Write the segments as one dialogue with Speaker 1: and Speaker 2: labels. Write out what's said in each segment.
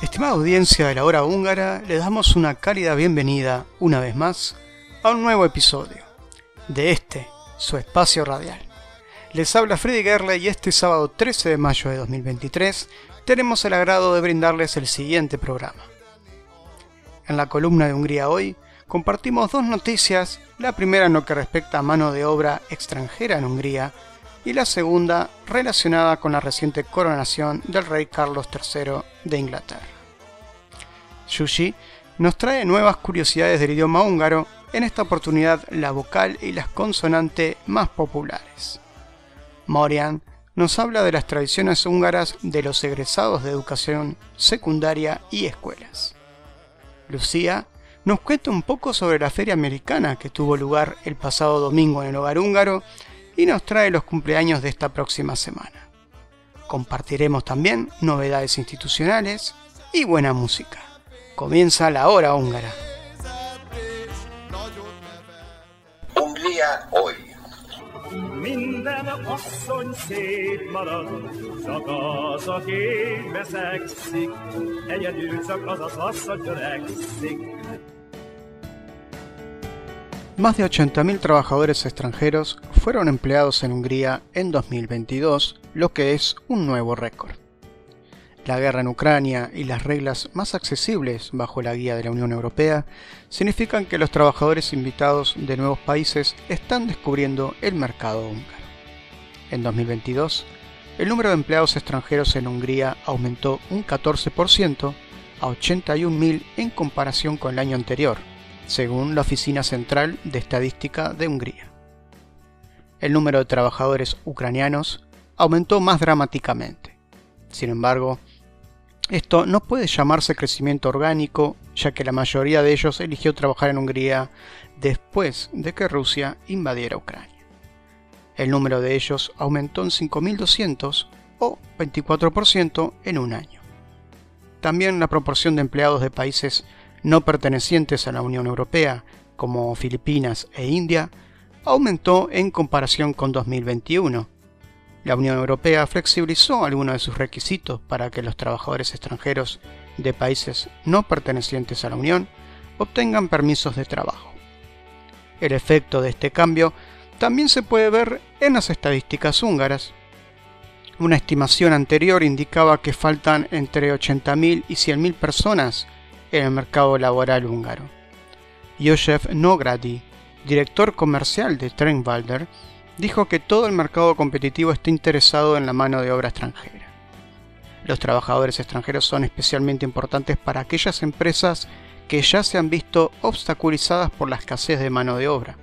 Speaker 1: Estimada audiencia de la hora húngara, les damos una cálida bienvenida una vez más a un nuevo episodio de este, su espacio radial. Les habla Freddy Gerle y este sábado 13 de mayo de 2023 tenemos el agrado de brindarles el siguiente programa. En la columna de Hungría hoy compartimos dos noticias, la primera en lo que respecta a mano de obra extranjera en Hungría y la segunda relacionada con la reciente coronación del rey Carlos III de Inglaterra. Yushi nos trae nuevas curiosidades del idioma húngaro, en esta oportunidad la vocal y las consonantes más populares. Morian nos habla de las tradiciones húngaras de los egresados de educación secundaria y escuelas. Lucía nos cuenta un poco sobre la feria americana que tuvo lugar el pasado domingo en el hogar húngaro y nos trae los cumpleaños de esta próxima semana. Compartiremos también novedades institucionales y buena música. Comienza la hora húngara.
Speaker 2: Hungría hoy.
Speaker 1: Más de 80.000 trabajadores extranjeros fueron empleados en Hungría en 2022, lo que es un nuevo récord. La guerra en Ucrania y las reglas más accesibles bajo la guía de la Unión Europea significan que los trabajadores invitados de nuevos países están descubriendo el mercado húngaro. En 2022, el número de empleados extranjeros en Hungría aumentó un 14% a 81.000 en comparación con el año anterior, según la Oficina Central de Estadística de Hungría. El número de trabajadores ucranianos aumentó más dramáticamente. Sin embargo, esto no puede llamarse crecimiento orgánico, ya que la mayoría de ellos eligió trabajar en Hungría después de que Rusia invadiera Ucrania. El número de ellos aumentó en 5.200 o 24% en un año. También la proporción de empleados de países no pertenecientes a la Unión Europea, como Filipinas e India, aumentó en comparación con 2021. La Unión Europea flexibilizó algunos de sus requisitos para que los trabajadores extranjeros de países no pertenecientes a la Unión obtengan permisos de trabajo. El efecto de este cambio también se puede ver en las estadísticas húngaras. Una estimación anterior indicaba que faltan entre 80.000 y 100.000 personas en el mercado laboral húngaro. Josef Nogradi, director comercial de Trenwalder, dijo que todo el mercado competitivo está interesado en la mano de obra extranjera. Los trabajadores extranjeros son especialmente importantes para aquellas empresas que ya se han visto obstaculizadas por la escasez de mano de obra.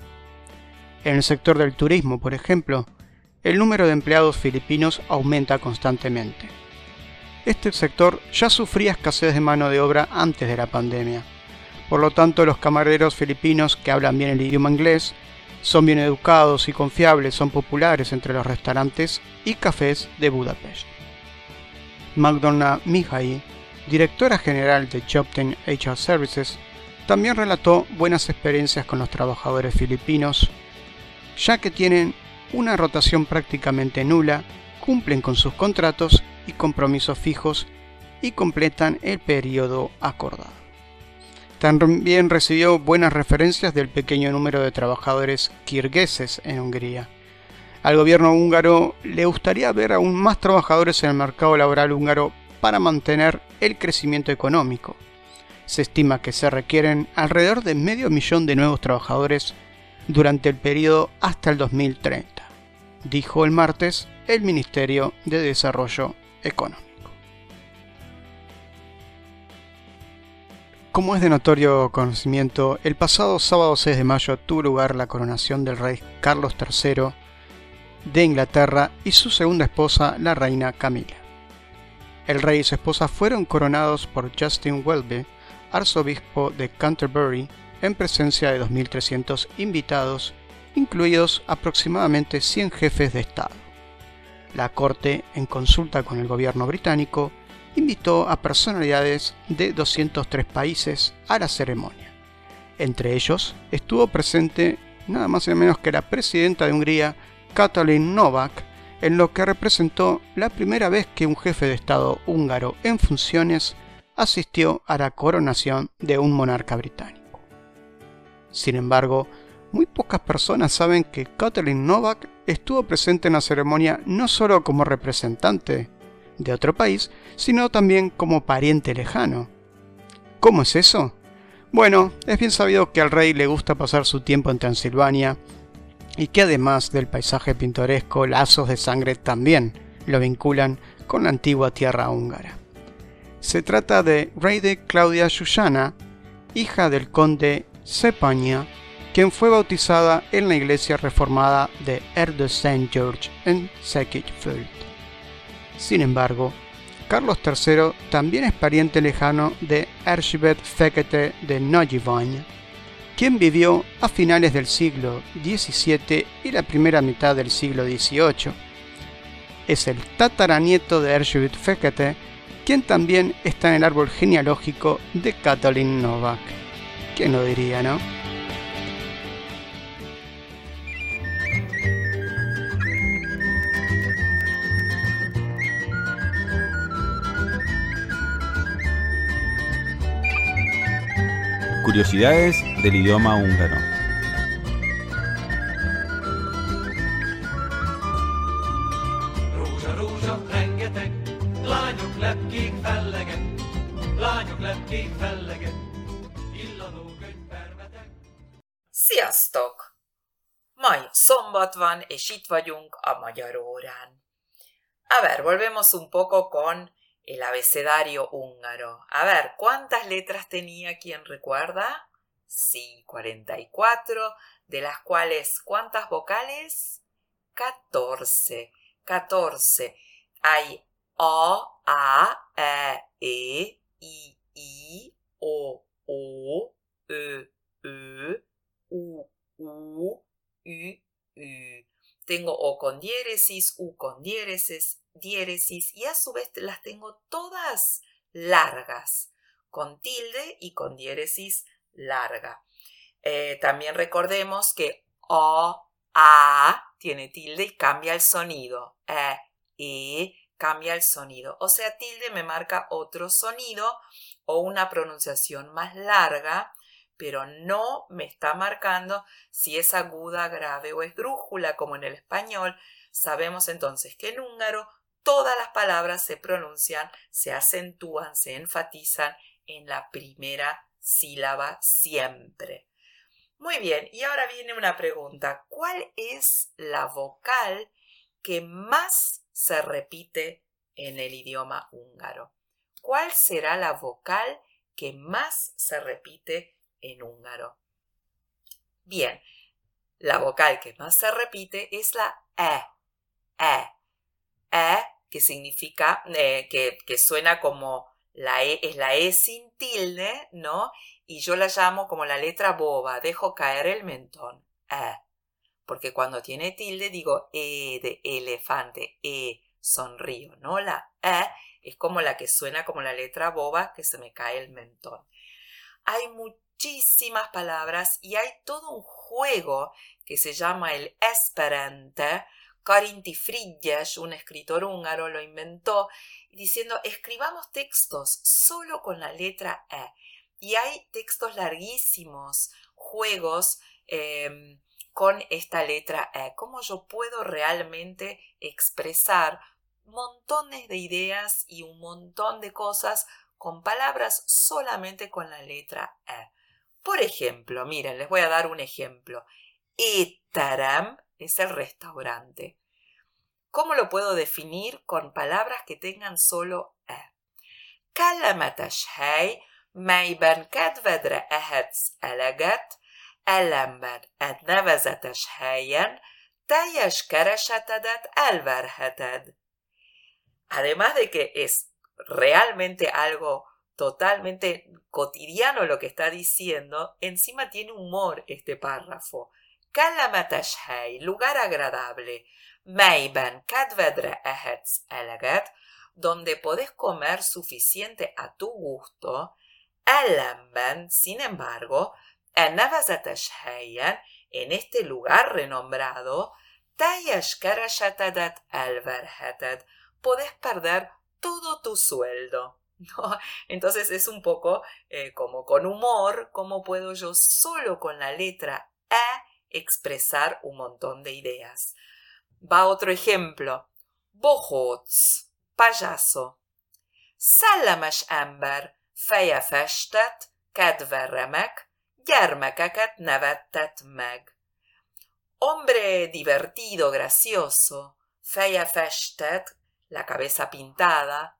Speaker 1: En el sector del turismo, por ejemplo, el número de empleados filipinos aumenta constantemente. Este sector ya sufría escasez de mano de obra antes de la pandemia. Por lo tanto, los camareros filipinos que hablan bien el idioma inglés son bien educados y confiables, son populares entre los restaurantes y cafés de Budapest. Magdalena Mihai, directora general de Jobten HR Services, también relató buenas experiencias con los trabajadores filipinos, ya que tienen una rotación prácticamente nula, cumplen con sus contratos y compromisos fijos y completan el periodo acordado. También recibió buenas referencias del pequeño número de trabajadores kirgueses en Hungría. Al gobierno húngaro le gustaría ver aún más trabajadores en el mercado laboral húngaro para mantener el crecimiento económico. Se estima que se requieren alrededor de medio millón de nuevos trabajadores durante el periodo hasta el 2030, dijo el martes el Ministerio de Desarrollo económico. Como es de notorio conocimiento, el pasado sábado 6 de mayo tuvo lugar la coronación del rey Carlos III de Inglaterra y su segunda esposa, la reina Camila. El rey y su esposa fueron coronados por Justin Welby, arzobispo de Canterbury, en presencia de 2.300 invitados, incluidos aproximadamente 100 jefes de Estado. La corte, en consulta con el gobierno británico, invitó a personalidades de 203 países a la ceremonia. Entre ellos estuvo presente nada más y menos que la presidenta de Hungría, Katalin Novak, en lo que representó la primera vez que un jefe de Estado húngaro en funciones asistió a la coronación de un monarca británico. Sin embargo, muy pocas personas saben que Katalin Novak estuvo presente en la ceremonia no solo como representante de otro país, sino también como pariente lejano. ¿Cómo es eso? Bueno, es bien sabido que al rey le gusta pasar su tiempo en Transilvania y que además del paisaje pintoresco, lazos de sangre también lo vinculan con la antigua tierra húngara. Se trata de de Claudia Yuyana, hija del conde Sepaña, quien fue bautizada en la iglesia reformada de Erde St. George en Sekitfeld. Sin embargo, Carlos III también es pariente lejano de Erzsébet Fekete de Nagyvány, quien vivió a finales del siglo XVII y la primera mitad del siglo XVIII. Es el tataranieto de Erzsébet Fekete, quien también está en el árbol genealógico de Katalin Novak. ¿Quién lo diría, no?
Speaker 2: Curiosidades del idioma húngaro.
Speaker 3: Sziasztok! Mai szombat van, és itt vagyunk a magyar órán. A ver, volvemos un poco con el abecedario húngaro. A ver, ¿cuántas letras tenía quien recuerda? Sí, 44, de las cuales ¿cuántas vocales? 14. 14. Hay O, A, E, E, I, I, O, O, Ö, Ö, U, U, U, U. Tengo O con diéresis, U con diéresis, diéresis y a su vez las tengo todas largas, con tilde y con diéresis larga. Eh, también recordemos que O, A tiene tilde y cambia el sonido. E, E cambia el sonido. O sea, tilde me marca otro sonido o una pronunciación más larga, pero no me está marcando si es aguda, grave o esdrújula, como en el español. Sabemos entonces que en húngaro todas las palabras se pronuncian, se acentúan, se enfatizan en la primera sílaba siempre. Muy bien, y ahora viene una pregunta. ¿Cuál es la vocal que más se repite en el idioma húngaro? ¿Cuál será la vocal que más se repite en húngaro? Bien, la vocal que más se repite es la E. E. E, que significa, eh, que, suena como la E, es la E sin tilde, ¿no? Y yo la llamo como la letra boba, dejo caer el mentón, E. Porque cuando tiene tilde digo E de elefante, E, sonrío, ¿no? La E es como la que suena como la letra boba que se me cae el mentón. Hay muchísimas palabras y hay todo un juego que se llama el esperante, Karinti Frigyes, un escritor húngaro, lo inventó diciendo escribamos textos solo con la letra E. Y hay textos larguísimos, juegos em, con esta letra E. ¿Cómo yo puedo realmente expresar montones de ideas y un montón de cosas con palabras solamente con la letra E? Por ejemplo, miren, les voy a dar un ejemplo. Etaram es el restaurante. ¿Cómo lo puedo definir con palabras que tengan solo e? Kellemetes hely, kedvedre ehetsz eleget, ellenben egy nevezetes helyen teljes keresetedet elverheted. Además de que es realmente algo totalmente cotidiano lo que está diciendo, encima tiene humor este párrafo. Hely, lugar agradable, melyben kedvedre ehetsz eleget, donde podés comer suficiente a tu gusto, ellenben, sin embargo, en nevezetes helyen, en este lugar renombrado, keresetedet elverheted, podés perder todo tu sueldo. Entonces es un poco eh, como con humor, cómo puedo yo solo con la letra E expresar un montón de ideas. Va otro ejemplo. Bohots, payaso. Szellemes ember, feje festett, kedve remek, gyermekeket nevettet meg. Hombre divertido, gracioso, feje festett, la cabeza pintada,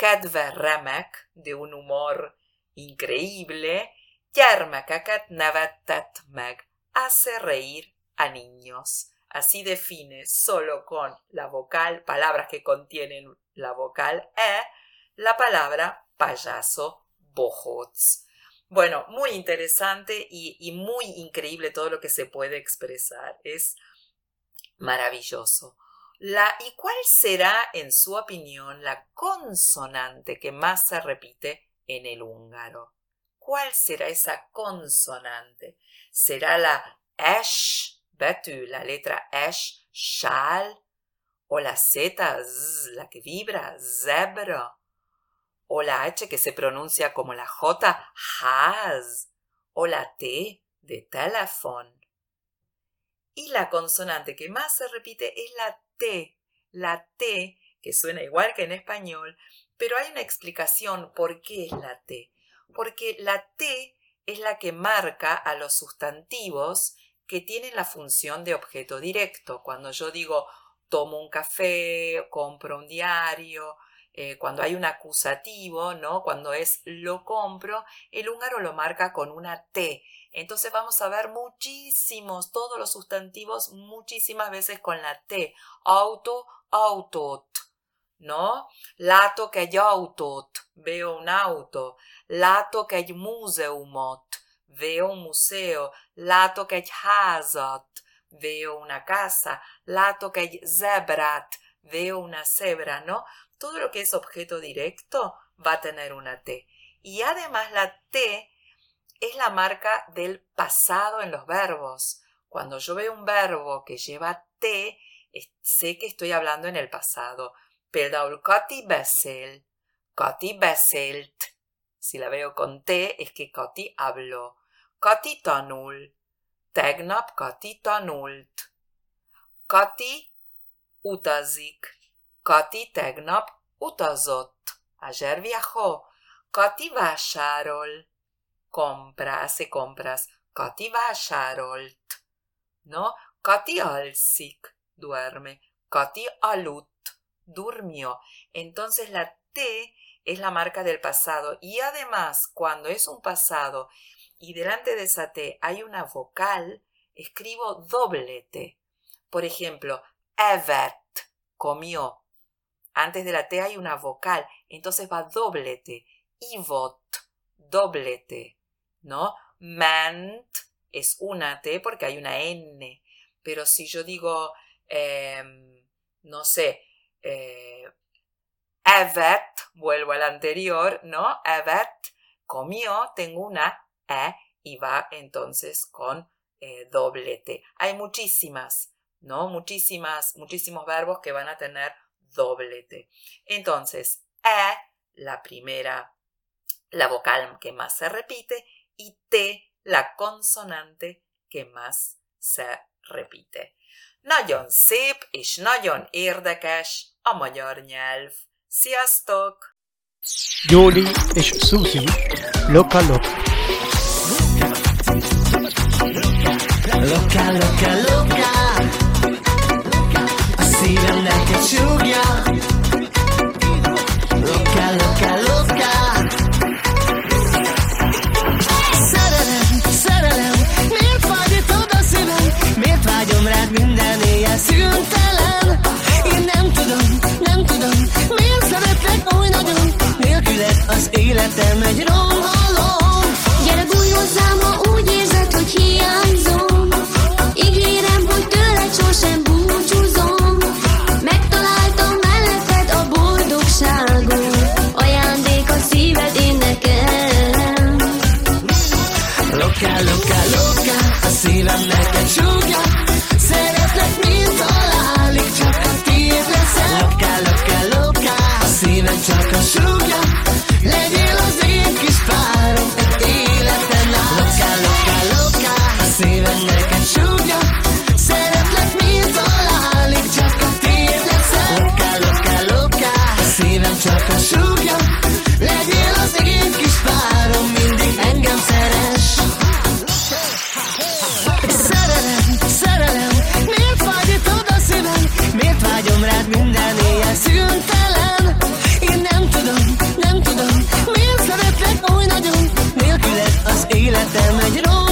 Speaker 3: kedve remek, de un humor increíble, gyermekeket nevettet meg, hace reír a niños. Así define solo con la vocal, palabras que contienen la vocal E, la palabra payaso, bojots. Bueno, muy interesante y, muy increíble todo lo que se puede expresar. Es maravilloso. La, ¿Y cuál será, en su opinión, la consonante que más se repite en el húngaro? ¿Cuál será esa consonante? ¿Será la esh, betű, la letra esh, shal? ¿O la z, z, la que vibra, zebra? ¿O la h que se pronuncia como la j, has? ¿O la t de teléfono? Y la consonante que más se repite es la T. La T, que suena igual que en español, pero hay una explicación por qué es la T. Porque la T es la que marca a los sustantivos que tienen la función de objeto directo. Cuando yo digo tomo un café, compro un diario, eh, cuando hay un acusativo, ¿no? Cuando es lo compro, el húngaro lo marca con una T. Entonces vamos a ver muchísimos, todos los sustantivos muchísimas veces con la T. Auto, autot, ¿no? Lato que hay autot, veo un auto. Lato que hay museumot, veo un museo. Lato que hay hazat, veo una casa. Lato que hay zebrat, veo una cebra, ¿no? Todo lo que es objeto directo va a tener una T. Y además la T es la marca del pasado en los verbos. Cuando yo veo un verbo que lleva T, sé que estoy hablando en el pasado. Például Kati beszél, Kati beszélt. Si la veo con T, es que Kati habló. Kati tanul, tegnap Kati tanult. Kati utazik, Kati tegnap utazott. Ayer viajó, Kati vásárol compra, hace compras. Kati vásárolt. ¿No? Kati alsik, duerme. Kati alut, durmió. Entonces la T es la marca del pasado. Y además, cuando es un pasado y delante de esa T hay una vocal, escribo doble T. Por ejemplo, evet, comió. Antes de la T hay una vocal, entonces va doble T. Ivot, doble T. ¿no? Ment es una T porque hay una N, pero si yo digo, em, no sé, eh, Evet, vuelvo al anterior, ¿no? Evet comió, tengo una E y va entonces con eh, doble T. Hay muchísimas, ¿no? Muchísimas, muchísimos verbos que van a tener doble T. Entonces, E, la primera, la vocal que más se repite, y T, la consonante que más se repite. Nagyon szép és nagyon érdekes a magyar nyelv. Sziasztok!
Speaker 1: Juli és Susi,
Speaker 4: Loka Loka. Loka, loka, loka A szívem neked súgja minden éjjel szüntelen Én nem tudom, nem tudom, miért szeretlek oly nagyon. Nélküled az életem egy romhalom Am I
Speaker 5: did all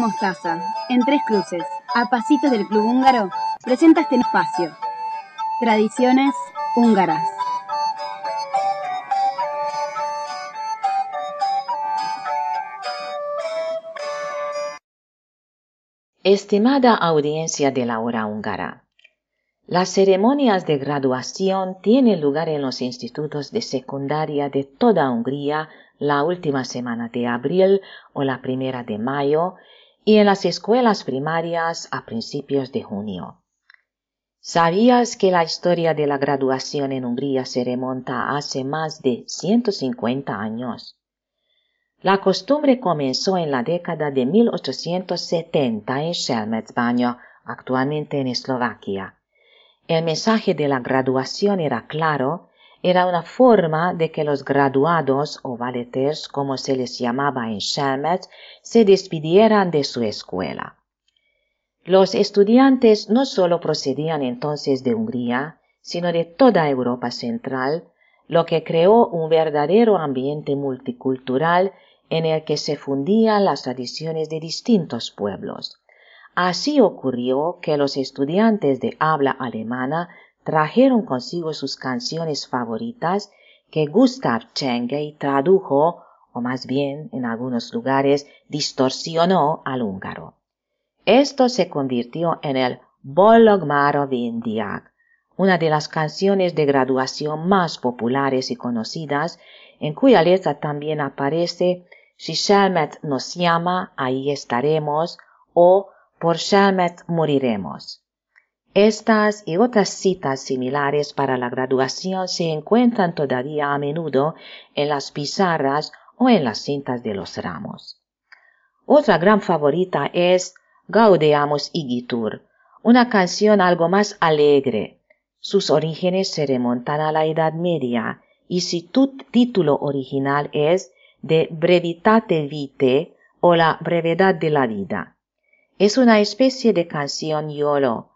Speaker 5: Mostaza, en Tres Cruces, a pasitos del Club Húngaro, presenta este espacio. Tradiciones húngaras.
Speaker 6: Estimada audiencia de la hora húngara, las ceremonias de graduación tienen lugar en los institutos de secundaria de toda Hungría la última semana de abril o la primera de mayo y en las escuelas primarias a principios de junio. ¿Sabías que la historia de la graduación en Hungría se remonta hace más de 150 años? La costumbre comenzó en la década de 1870 en Selmecbánya, actualmente en Eslovaquia. El mensaje de la graduación era claro, era una forma de que los graduados o valeters, como se les llamaba en Selmec, se despidieran de su escuela. Los estudiantes no solo procedían entonces de Hungría, sino de toda Europa Central, lo que creó un verdadero ambiente multicultural en el que se fundían las tradiciones de distintos pueblos. Así ocurrió que los estudiantes de habla alemana trajeron consigo sus canciones favoritas que Gustav Cengey tradujo, o más bien, en algunos lugares, distorsionó al húngaro. Esto se convirtió en el Bollog Maro Vindiak, una de las canciones de graduación más populares y conocidas, en cuya letra también aparece Si Shelmet nos llama, ahí estaremos, o Por Shelmet moriremos. Estas y otras citas similares para la graduación se encuentran todavía a menudo en las pizarras o en las cintas de los ramos. Otra gran favorita es Gaudeamus Igitur, una canción algo más alegre, sus orígenes se remontan a la Edad Media y su título original es de Brevitate Vitae o la brevedad de la vida. Es una especie de canción YOLO.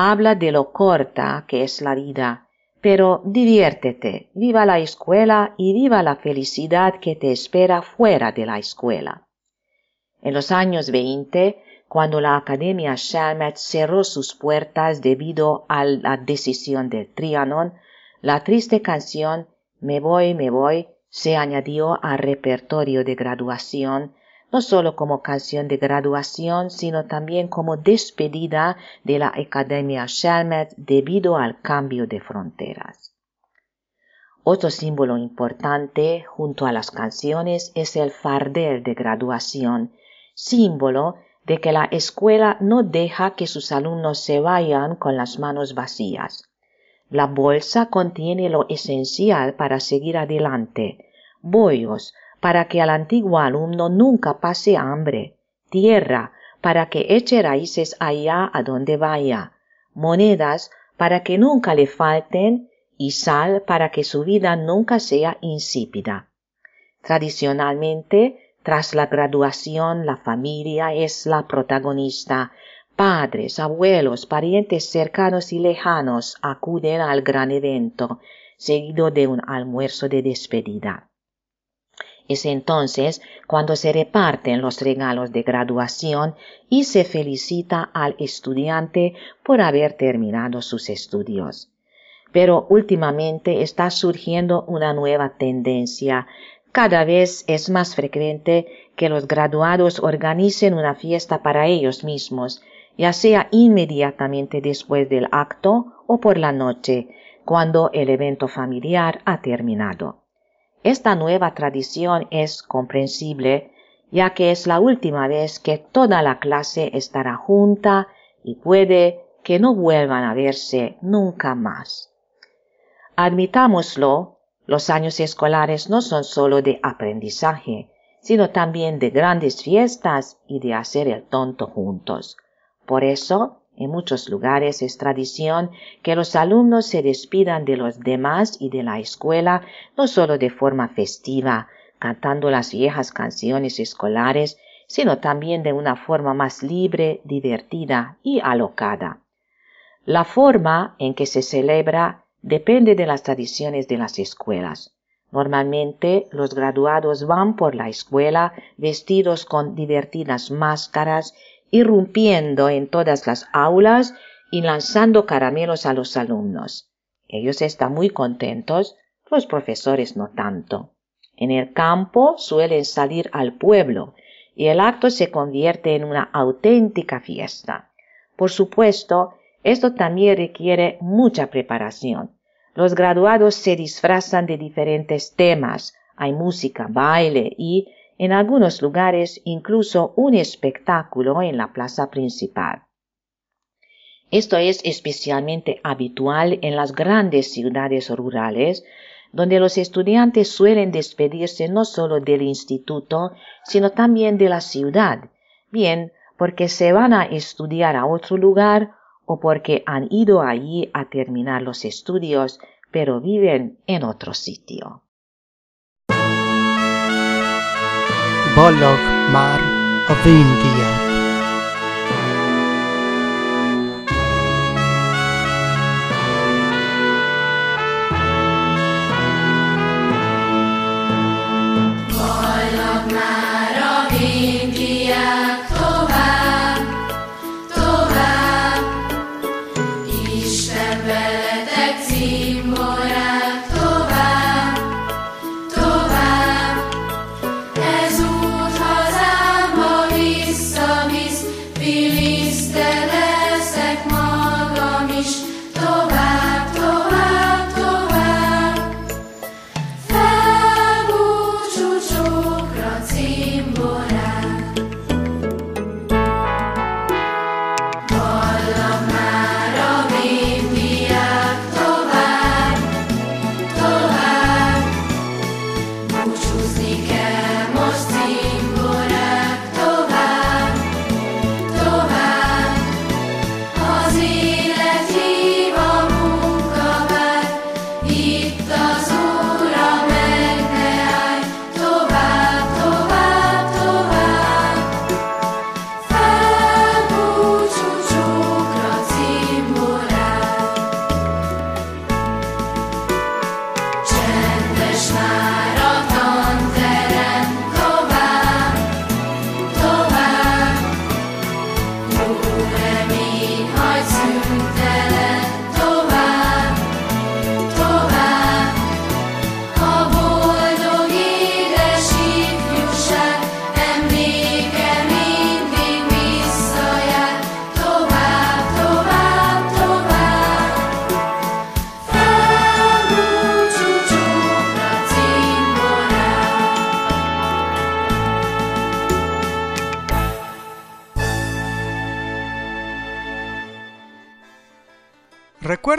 Speaker 6: Habla de lo corta que es la vida, pero diviértete, viva la escuela y viva la felicidad que te espera fuera de la escuela. En los años 20, cuando la Academia Chalmers cerró sus puertas debido a la decisión de Trianon, la triste canción Me voy, me voy se añadió al repertorio de graduación, no solo como canción de graduación, sino también como despedida de la Academia Chalmers debido al cambio de fronteras. Otro símbolo importante junto a las canciones es el fardel de graduación, símbolo de que la escuela no deja que sus alumnos se vayan con las manos vacías. La bolsa contiene lo esencial para seguir adelante, bollos para que al antiguo alumno nunca pase hambre, tierra para que eche raíces allá a donde vaya, monedas para que nunca le falten y sal para que su vida nunca sea insípida. Tradicionalmente, tras la graduación, la familia es la protagonista. Padres, abuelos, parientes cercanos y lejanos acuden al gran evento, seguido de un almuerzo de despedida. Es entonces cuando se reparten los regalos de graduación y se felicita al estudiante por haber terminado sus estudios. Pero últimamente está surgiendo una nueva tendencia cada vez es más frecuente que los graduados organicen una fiesta para ellos mismos, ya sea inmediatamente después del acto o por la noche, cuando el evento familiar ha terminado. Esta nueva tradición es comprensible, ya que es la última vez que toda la clase estará junta y puede que no vuelvan a verse nunca más. Admitámoslo, los años escolares no son sólo de aprendizaje, sino también de grandes fiestas y de hacer el tonto juntos. Por eso, en muchos lugares es tradición que los alumnos se despidan de los demás y de la escuela no sólo de forma festiva, cantando las viejas canciones escolares, sino también de una forma más libre, divertida y alocada. La forma en que se celebra depende de las tradiciones de las escuelas. Normalmente los graduados van por la escuela vestidos con divertidas máscaras, irrumpiendo en todas las aulas y lanzando caramelos a los alumnos. Ellos están muy contentos, los profesores no tanto. En el campo suelen salir al pueblo y el acto se convierte en una auténtica fiesta. Por supuesto, esto también requiere mucha preparación. Los graduados se disfrazan de diferentes temas. Hay música, baile y, en algunos lugares, incluso un espectáculo en la plaza principal. Esto es especialmente habitual en las grandes ciudades rurales, donde los estudiantes suelen despedirse no solo del instituto, sino también de la ciudad, bien porque se van a estudiar a otro lugar o porque han ido allí a terminar los estudios, pero viven en otro sitio.
Speaker 1: Bolog Mar of India.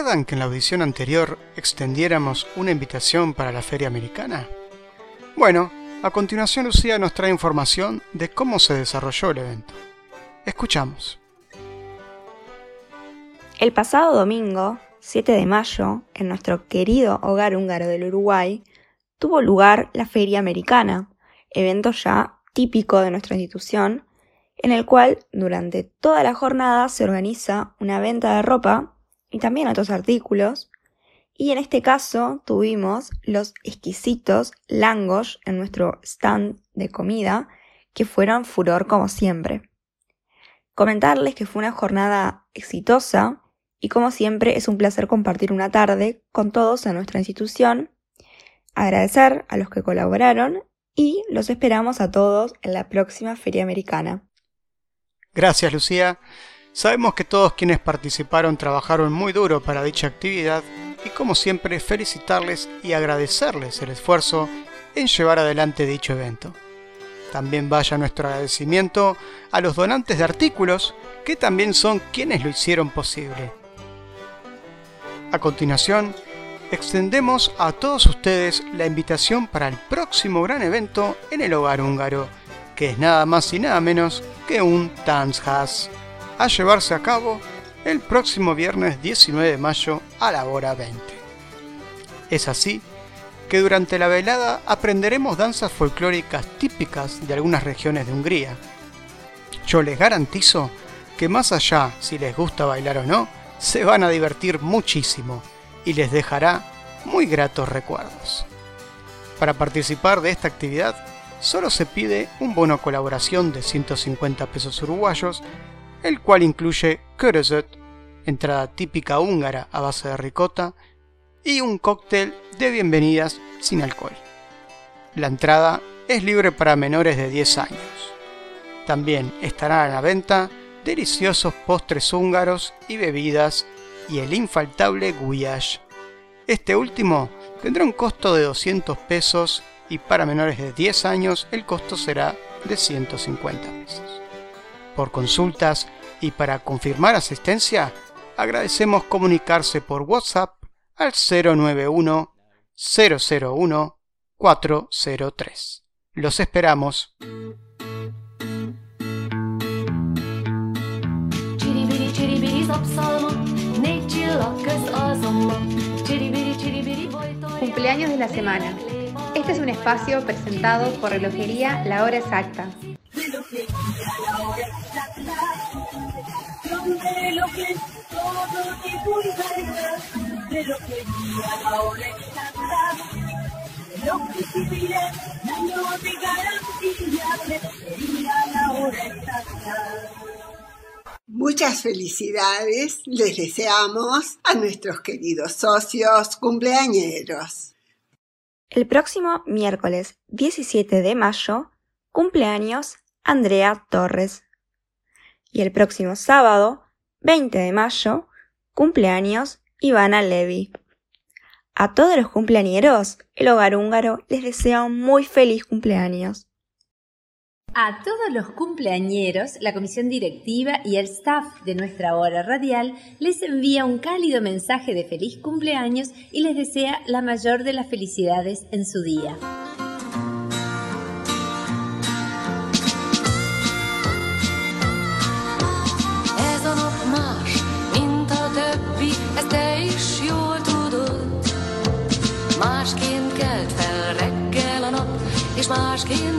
Speaker 1: ¿Recuerdan que en la audición anterior extendiéramos una invitación para la feria americana? Bueno, a continuación Lucía nos trae información de cómo se desarrolló el evento. Escuchamos.
Speaker 7: El pasado domingo, 7 de mayo, en nuestro querido hogar húngaro del Uruguay, tuvo lugar la Feria Americana, evento ya típico de nuestra institución, en el cual durante toda la jornada se organiza una venta de ropa y también otros artículos. Y en este caso tuvimos los exquisitos langos en nuestro stand de comida, que fueron furor como siempre. Comentarles que fue una jornada exitosa y como siempre es un placer compartir una tarde con todos en nuestra institución, agradecer a los que colaboraron y los esperamos a todos en la próxima Feria Americana.
Speaker 1: Gracias Lucía. Sabemos que todos quienes participaron trabajaron muy duro para dicha actividad y como siempre felicitarles y agradecerles el esfuerzo en llevar adelante dicho evento. También vaya nuestro agradecimiento a los donantes de artículos que también son quienes lo hicieron posible. A continuación, extendemos a todos ustedes la invitación para el próximo gran evento en el hogar húngaro, que es nada más y nada menos que un Tanzhas a llevarse a cabo el próximo viernes 19 de mayo a la hora 20. Es así que durante la velada aprenderemos danzas folclóricas típicas de algunas regiones de Hungría. Yo les garantizo que más allá si les gusta bailar o no, se van a divertir muchísimo y les dejará muy gratos recuerdos. Para participar de esta actividad, solo se pide un bono colaboración de 150 pesos uruguayos el cual incluye körözet, entrada típica húngara a base de ricota, y un cóctel de bienvenidas sin alcohol. La entrada es libre para menores de 10 años. También estarán a la venta deliciosos postres húngaros y bebidas y el infaltable guyash. Este último tendrá un costo de 200 pesos y para menores de 10 años el costo será de 150 pesos por consultas y para confirmar asistencia, agradecemos comunicarse por WhatsApp al 091 001 403. Los esperamos.
Speaker 8: Cumpleaños de la semana. Este es un espacio presentado por Relojería La Hora Exacta,
Speaker 9: Muchas felicidades les deseamos a nuestros queridos socios cumpleañeros.
Speaker 7: El próximo miércoles 17 de mayo, cumpleaños Andrea Torres. Y el próximo sábado, 20 de mayo, cumpleaños Ivana Levy. A todos los cumpleañeros, el hogar húngaro les desea un muy feliz cumpleaños.
Speaker 10: A todos los cumpleañeros, la comisión directiva y el staff de nuestra hora radial les envía un cálido mensaje de feliz cumpleaños y les desea la mayor de las felicidades en su día.
Speaker 4: És